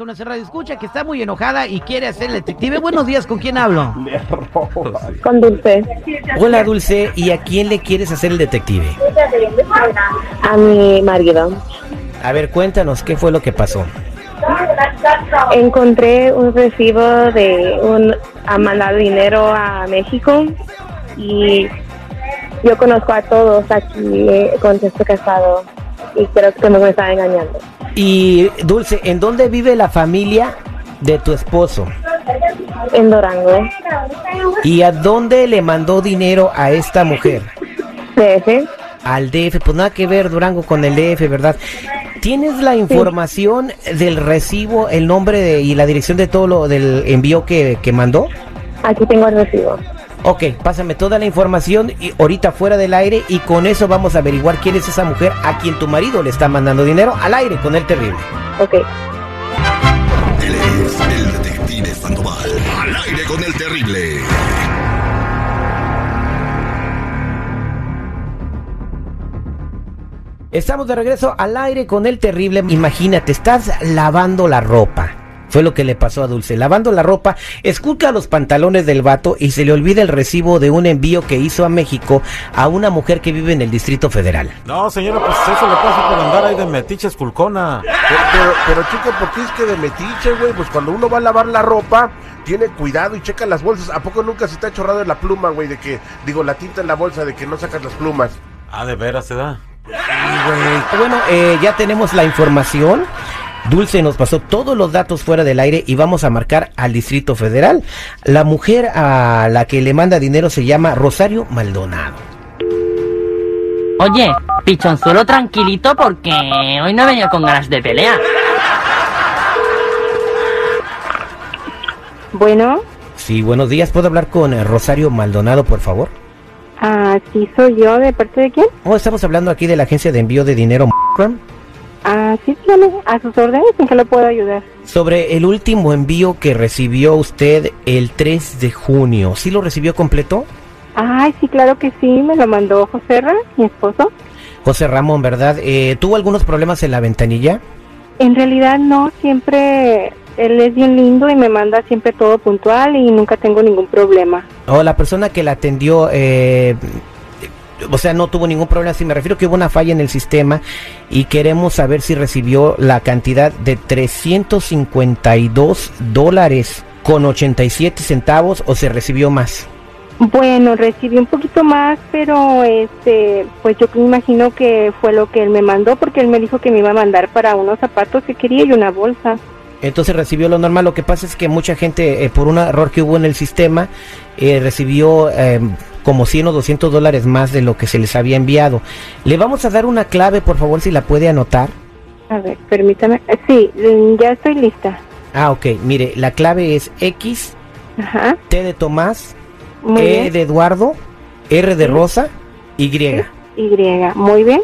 con nuestra radio escucha que está muy enojada y quiere hacer el detective. Buenos días, ¿con quién hablo? Con Dulce. Hola, Dulce, ¿y a quién le quieres hacer el detective? A mi marido. A ver, cuéntanos, ¿qué fue lo que pasó? Encontré un recibo de un ha mandado dinero a México y yo conozco a todos aquí eh, con este casado y creo que me está engañando. Y, Dulce, ¿en dónde vive la familia de tu esposo? En Durango. ¿Y a dónde le mandó dinero a esta mujer? DF. Al DF, pues nada que ver Durango con el DF, ¿verdad? ¿Tienes la información del recibo, el nombre de- y la dirección de todo lo del envío que, que mandó? Aquí tengo el recibo. Ok, pásame toda la información y ahorita fuera del aire y con eso vamos a averiguar quién es esa mujer a quien tu marido le está mandando dinero al aire con el terrible. Ok. Él es el detective Sandoval. Al aire con el terrible. Estamos de regreso al aire con el terrible. Imagínate, estás lavando la ropa. Fue lo que le pasó a Dulce. Lavando la ropa, esculca los pantalones del vato y se le olvida el recibo de un envío que hizo a México a una mujer que vive en el Distrito Federal. No, señora, pues eso le pasa por andar ahí de metiche esculcona. Pero, pero, pero, chico, ¿por qué es que de metiche, güey? Pues cuando uno va a lavar la ropa, tiene cuidado y checa las bolsas. ¿A poco nunca se te ha chorrado en la pluma, güey? De que, digo, la tinta en la bolsa, de que no sacas las plumas. Ah, de veras se da. Bueno, eh, ya tenemos la información. Dulce nos pasó todos los datos fuera del aire y vamos a marcar al Distrito Federal. La mujer a la que le manda dinero se llama Rosario Maldonado. Oye, pichonzuelo tranquilito porque hoy no he venido con ganas de pelea. Bueno, Sí, buenos días. ¿Puedo hablar con eh, Rosario Maldonado, por favor? ah, sí soy yo. ¿De parte de quién? Oh, estamos hablando aquí de la agencia de envío de dinero Ah, sí, dígame. A sus órdenes, ¿en qué le puedo ayudar? sobre el último envío que recibió usted el 3 de junio. ¿Sí lo recibió completo? Ay, sí, claro que sí. Me lo mandó José Ra, mi esposo. José Ramón, ¿verdad? Eh, ¿Tuvo algunos problemas en la ventanilla? En realidad no, siempre él es bien lindo y me manda siempre todo puntual y nunca tengo ningún problema. O la persona que la atendió, eh, o sea, no tuvo ningún problema. Si me refiero que hubo una falla en el sistema y queremos saber si recibió la cantidad de 352 dólares con 87 centavos o se recibió más. Bueno, recibí un poquito más, pero este, pues yo me imagino que fue lo que él me mandó porque él me dijo que me iba a mandar para unos zapatos que quería y una bolsa. Entonces recibió lo normal. Lo que pasa es que mucha gente, eh, por un error que hubo en el sistema, eh, recibió eh, como 100 o 200 dólares más de lo que se les había enviado. Le vamos a dar una clave, por favor, si la puede anotar. A ver, permítame. Eh, Sí, mm, ya estoy lista. Ah, ok. Mire, la clave es X, Ajá. T de Tomás, Muy E bien. de Eduardo, R de Rosa, Y. Y. Muy bien.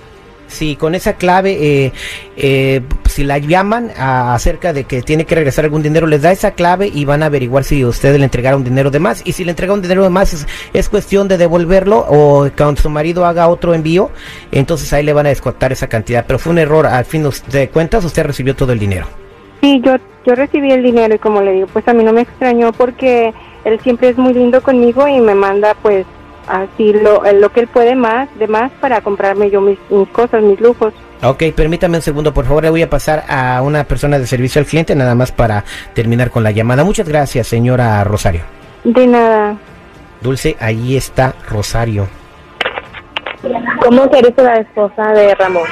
Sí, con esa clave, eh, eh, si la llaman a- acerca de que tiene que regresar algún dinero, les da esa clave y van a averiguar si usted le entregaron dinero de más. Y si le entregaron dinero de más, es, es cuestión de devolverlo o cuando su marido haga otro envío, entonces ahí le van a descontar esa cantidad. Pero fue un error, al fin de cuentas, usted recibió todo el dinero. Sí, yo, yo recibí el dinero y como le digo, pues a mí no me extrañó porque él siempre es muy lindo conmigo y me manda pues así lo, lo que él puede más, de más para comprarme yo mis cosas, mis lujos. Ok, permítame un segundo, por favor, le voy a pasar a una persona de servicio al cliente, nada más para terminar con la llamada. Muchas gracias, señora Rosario. De nada. Dulce, ahí está Rosario. ¿Cómo que eres la esposa de Ramón?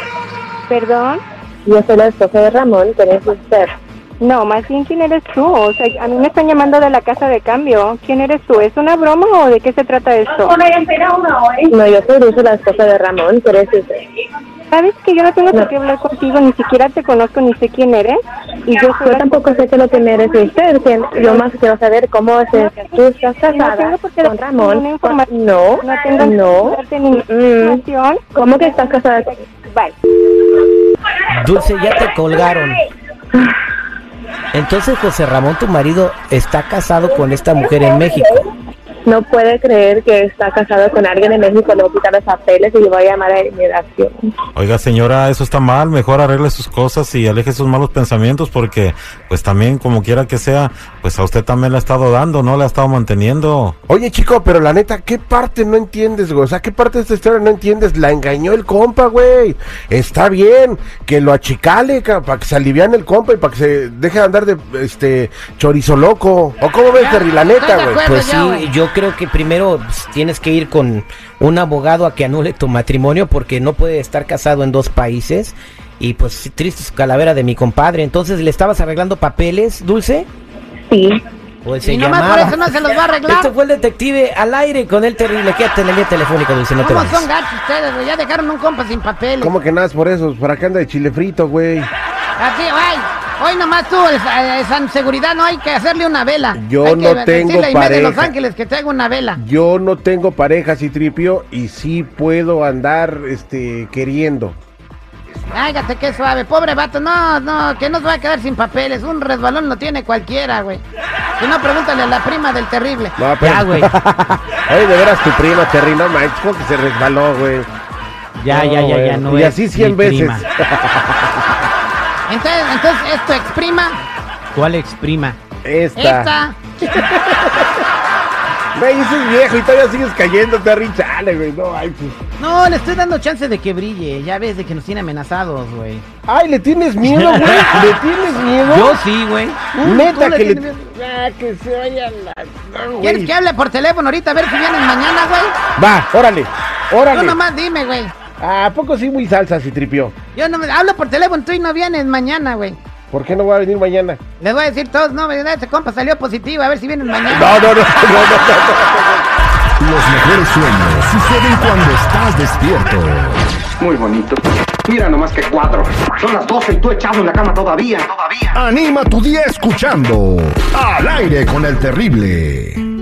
¿Perdón? Yo soy la esposa de Ramón, ¿quién es usted? No, más bien, ¿quién eres tú? O sea, a mí me están llamando de la casa de cambio. ¿Quién eres tú? ¿Es una broma o de qué se trata esto? No, yo soy Dulce, la esposa de Ramón, ¿qué eres usted? ¿Sabes que yo no tengo por qué hablar contigo? Ni siquiera te conozco ni sé quién eres. Y yo tampoco sé que lo que eres usted, que yo más quiero saber cómo es que tú estás No casada tengo por qué con Ramón. No, No tengo no. Mm. información. ¿Cómo que estás casada? Bye. Dulce, ya te colgaron. Entonces José Ramón, tu marido, está casado con esta mujer en México. No puede creer que está casado con alguien en México, no quita los papeles y va a llamar a inmigración. Oiga, señora, eso está mal. Mejor arregle sus cosas y aleje sus malos pensamientos porque, pues también, como quiera que sea, pues a usted también le ha estado dando, ¿no? Le ha estado manteniendo. Oye, chico, pero la neta, ¿qué parte no entiendes, güey? O sea, ¿qué parte de esta historia no entiendes? La engañó el compa, güey. Está bien que lo achicale ca- para que se aliviane el compa y para que se deje de andar de este chorizo loco. ¿O cómo ves, Terry? La neta, güey. Pues ya, sí, yo creo que primero pues, tienes que ir con un abogado a que anule tu matrimonio porque no puede estar casado en dos países. Y pues triste su calavera de mi compadre. Entonces, ¿le estabas arreglando papeles, Dulce? Sí. Él se Y nomás llamaba. por eso no se los va a arreglar. Esto fue el detective al aire con el terrible. Quédate en la línea telefónica, Dulce, no te ¿Cómo vayas. son gachos ustedes, güey? Ya dejaron un compa sin papeles. ¿Cómo que nada es por eso? Por acá anda de chile frito, güey. Así, güey. Hoy nomás tú, esa, esa seguridad, no hay que hacerle una vela. Yo Hay que no tengo decirle a Inés de Los pareja. Ángeles que traiga una vela. Yo no tengo pareja, si tripio, y sí puedo andar este queriendo. Hágate qué suave, pobre vato, no, no, que no se va a quedar sin papeles, un resbalón lo tiene cualquiera, güey. Si no, pregúntale a la prima del terrible. No, pero- Ya, güey. Oye, de veras tu prima, Terry, no manches, como que se resbaló, güey. Ya, ya, ya, ya. No y es así cien mi veces. Entonces, entonces, esto exprima, ¿Cuál exprima? Esta. esta. Güey, ese es viejo y todavía sigues cayendo, Terry, chale, güey. No, ay, pues. No, le estoy dando chance de que brille. Ya ves de que nos tiene amenazados, güey. Ay, ¿le tienes miedo, güey? ¿Le tienes miedo? Yo sí, güey. Neta ¿Tú le que le... tienes Ah, que se vaya la... no, ¿Quieres que hable por teléfono ahorita a ver si vienes mañana, güey? Va, órale, Tú órale. nomás dime, güey. ¿A poco sí muy salsa si tripió? Yo no me hablo por teléfono, tú y no vienes mañana, güey. ¿Por qué no va a venir mañana? Les voy a decir todos, no, este compa salió positivo, a ver si vienen mañana. No, no, no, no, no, no. Los mejores sueños suceden cuando estás despierto. Muy bonito. Mira nomás que cuatro. Son las 12 y tú echado en la cama todavía. Todavía. Anima tu día escuchando Al aire con el terrible.